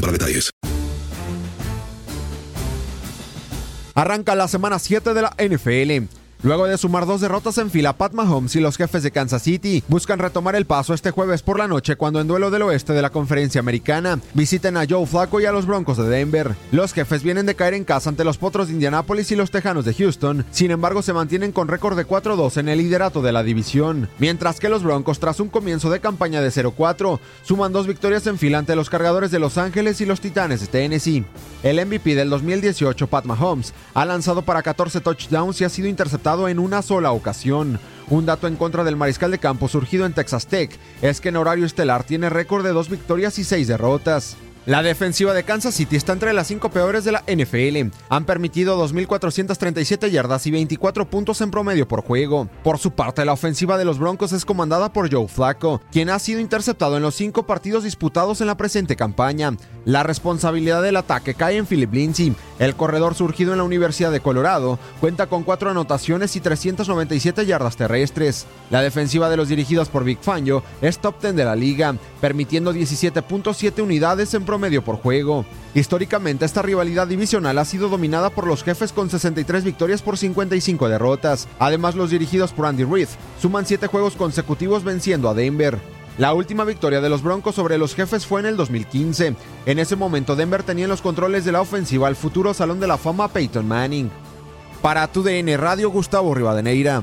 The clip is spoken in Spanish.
para detalles. Arranca la semana 7 de la NFL. Luego de sumar dos derrotas en fila, Pat Mahomes y los jefes de Kansas City buscan retomar el paso este jueves por la noche cuando en duelo del oeste de la conferencia americana visiten a Joe Flacco y a los Broncos de Denver. Los jefes vienen de caer en casa ante los Potros de Indianápolis y los Tejanos de Houston, sin embargo se mantienen con récord de 4-2 en el liderato de la división, mientras que los Broncos tras un comienzo de campaña de 0-4 suman dos victorias en fila ante los cargadores de Los Ángeles y los Titanes de Tennessee. El MVP del 2018, Pat Mahomes, ha lanzado para 14 touchdowns y ha sido interceptado en una sola ocasión. Un dato en contra del mariscal de campo surgido en Texas Tech es que en horario estelar tiene récord de dos victorias y seis derrotas. La defensiva de Kansas City está entre las cinco peores de la NFL. Han permitido 2.437 yardas y 24 puntos en promedio por juego. Por su parte, la ofensiva de los Broncos es comandada por Joe Flacco, quien ha sido interceptado en los cinco partidos disputados en la presente campaña. La responsabilidad del ataque cae en Philip Lindsay. El corredor surgido en la Universidad de Colorado cuenta con cuatro anotaciones y 397 yardas terrestres. La defensiva de los dirigidos por Big Fangio es top 10 de la liga, permitiendo 17.7 unidades en promedio por juego. Históricamente esta rivalidad divisional ha sido dominada por los jefes con 63 victorias por 55 derrotas. Además los dirigidos por Andy Reid suman 7 juegos consecutivos venciendo a Denver. La última victoria de los Broncos sobre los jefes fue en el 2015. En ese momento Denver tenía en los controles de la ofensiva al futuro Salón de la Fama Peyton Manning. Para tu DN Radio Gustavo Rivadeneira.